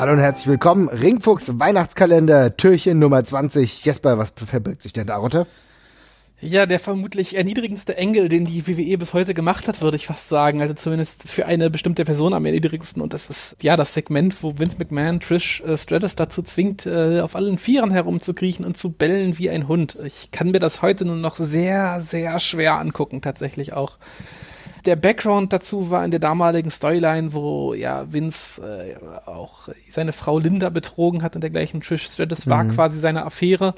Hallo und herzlich willkommen. Ringfuchs Weihnachtskalender, Türchen Nummer 20. Jesper, was verbirgt sich denn darunter? Ja, der vermutlich erniedrigendste Engel, den die WWE bis heute gemacht hat, würde ich fast sagen. Also zumindest für eine bestimmte Person am erniedrigendsten. Und das ist ja das Segment, wo Vince McMahon Trish äh, Stratus dazu zwingt, äh, auf allen Vieren herumzukriechen und zu bellen wie ein Hund. Ich kann mir das heute nur noch sehr, sehr schwer angucken, tatsächlich auch. Der Background dazu war in der damaligen Storyline, wo ja Vince äh, auch seine Frau Linda betrogen hat und dergleichen. Trish Stratus mhm. war quasi seine Affäre.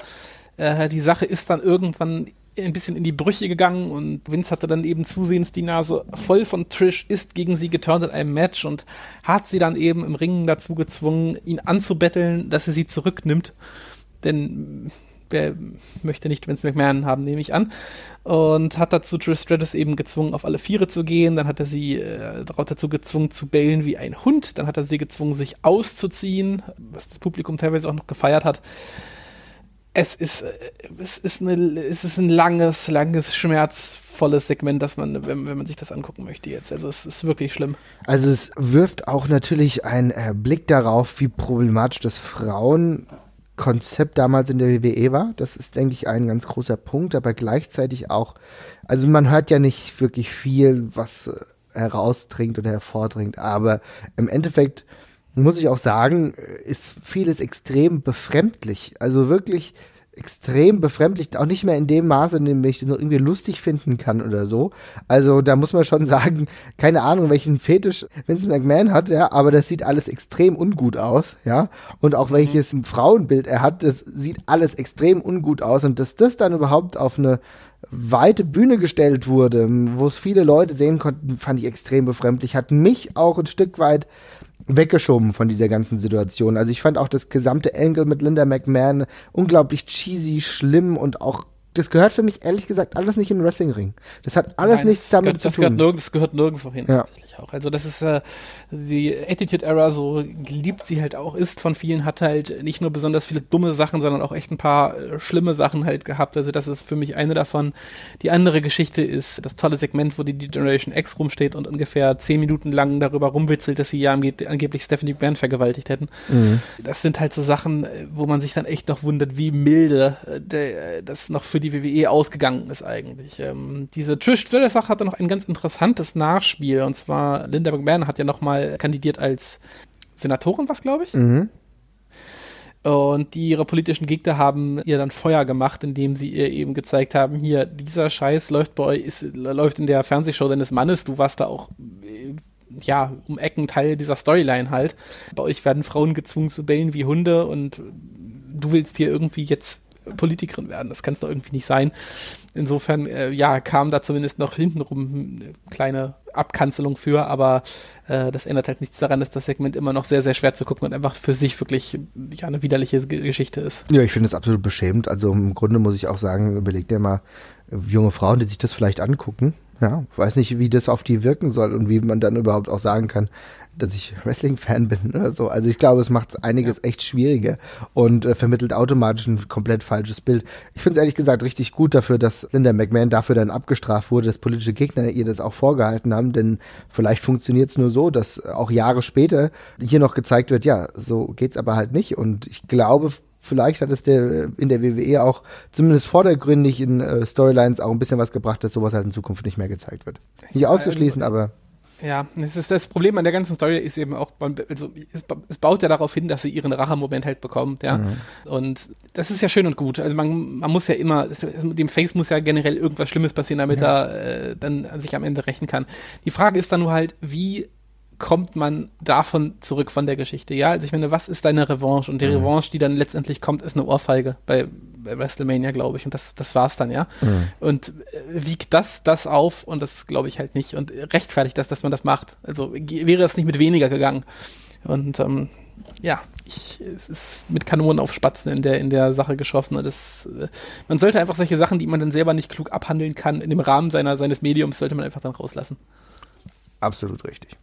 Äh, die Sache ist dann irgendwann ein bisschen in die Brüche gegangen und Vince hatte dann eben zusehends die Nase voll von Trish, ist gegen sie geturnt in einem Match und hat sie dann eben im Ringen dazu gezwungen, ihn anzubetteln, dass er sie zurücknimmt. Denn wer möchte nicht Vince McMahon haben, nehme ich an. Und hat dazu Trish Stratus eben gezwungen, auf alle Viere zu gehen. Dann hat er sie äh, dazu gezwungen, zu bellen wie ein Hund. Dann hat er sie gezwungen, sich auszuziehen, was das Publikum teilweise auch noch gefeiert hat es ist, äh, es ist, eine, es ist ein langes, langes, schmerzvolles Segment, dass man, wenn, wenn man sich das angucken möchte jetzt. Also es ist wirklich schlimm. Also es wirft auch natürlich einen äh, Blick darauf, wie problematisch das Frauenkonzept damals in der WWE war. Das ist, denke ich, ein ganz großer Punkt, aber gleichzeitig auch, also man hört ja nicht wirklich viel, was äh, herausdringt oder hervordringt, aber im Endeffekt muss ich auch sagen, ist vieles extrem befremdlich. Also wirklich extrem befremdlich, auch nicht mehr in dem Maße, in dem ich das noch irgendwie lustig finden kann oder so. Also da muss man schon sagen, keine Ahnung, welchen Fetisch Vince McMahon hat, ja, aber das sieht alles extrem ungut aus, ja. Und auch welches mhm. Frauenbild er hat, das sieht alles extrem ungut aus. Und dass das dann überhaupt auf eine weite Bühne gestellt wurde, wo es viele Leute sehen konnten, fand ich extrem befremdlich. Hat mich auch ein Stück weit weggeschoben von dieser ganzen Situation. Also ich fand auch das gesamte Angle mit Linda McMahon unglaublich cheesy, schlimm und auch das gehört für mich ehrlich gesagt alles nicht in den Wrestlingring. Das hat alles Nein, nichts damit gehört, zu das tun. Gehört nirgends, das gehört nirgendwo hin ja. tatsächlich auch. Also das ist äh, die Attitude Era, so geliebt sie halt auch ist von vielen, hat halt nicht nur besonders viele dumme Sachen, sondern auch echt ein paar äh, schlimme Sachen halt gehabt. Also das ist für mich eine davon. Die andere Geschichte ist das tolle Segment, wo die, Generation X rumsteht und ungefähr zehn Minuten lang darüber rumwitzelt, dass sie ja angeblich Stephanie Band vergewaltigt hätten. Mhm. Das sind halt so Sachen, äh, wo man sich dann echt noch wundert, wie milde äh, der, das noch für die WWE ausgegangen ist eigentlich. Ähm, diese Trish Stratus-Sache hatte noch ein ganz interessantes Nachspiel und zwar Linda McMahon hat ja nochmal kandidiert als Senatorin, was glaube ich. Mhm. Und die ihre politischen Gegner haben ihr dann Feuer gemacht, indem sie ihr eben gezeigt haben, hier, dieser Scheiß läuft bei euch, ist, läuft in der Fernsehshow deines Mannes, du warst da auch äh, ja, um Ecken Teil dieser Storyline halt. Bei euch werden Frauen gezwungen zu bellen wie Hunde und du willst hier irgendwie jetzt Politikerin werden. Das kann es doch irgendwie nicht sein. Insofern, äh, ja, kam da zumindest noch hintenrum eine kleine Abkanzelung für, aber äh, das ändert halt nichts daran, dass das Segment immer noch sehr, sehr schwer zu gucken und einfach für sich wirklich ja, eine widerliche Geschichte ist. Ja, ich finde es absolut beschämend. Also im Grunde muss ich auch sagen, überlegt dir mal junge Frauen, die sich das vielleicht angucken. Ja, weiß nicht, wie das auf die wirken soll und wie man dann überhaupt auch sagen kann, dass ich Wrestling-Fan bin oder so. Also ich glaube, es macht einiges ja. echt schwieriger und äh, vermittelt automatisch ein komplett falsches Bild. Ich finde es ehrlich gesagt richtig gut dafür, dass Linda McMahon dafür dann abgestraft wurde, dass politische Gegner ihr das auch vorgehalten haben, denn vielleicht funktioniert es nur so, dass auch Jahre später hier noch gezeigt wird, ja, so geht's aber halt nicht und ich glaube, vielleicht hat es der in der WWE auch zumindest vordergründig in äh, Storylines auch ein bisschen was gebracht, dass sowas halt in Zukunft nicht mehr gezeigt wird. Nicht auszuschließen, aber ja, das ist das Problem an der ganzen Story ist eben auch, also es baut ja darauf hin, dass sie ihren Rachemoment halt bekommt, ja. Mhm. Und das ist ja schön und gut. Also man, man muss ja immer, dem Face muss ja generell irgendwas Schlimmes passieren, damit ja. er äh, dann sich am Ende rächen kann. Die Frage ist dann nur halt, wie kommt man davon zurück von der Geschichte? Ja, also ich meine, was ist deine Revanche? Und die mhm. Revanche, die dann letztendlich kommt, ist eine Ohrfeige bei, bei WrestleMania, glaube ich. Und das, das war's dann, ja. Mhm. Und äh, wiegt das das auf? Und das glaube ich halt nicht. Und rechtfertigt das, dass man das macht. Also wäre das nicht mit weniger gegangen. Und ähm, ja, ich, es ist mit Kanonen auf Spatzen in der, in der Sache geschossen. Und das, äh, man sollte einfach solche Sachen, die man dann selber nicht klug abhandeln kann, in dem Rahmen seiner, seines Mediums, sollte man einfach dann rauslassen. Absolut richtig.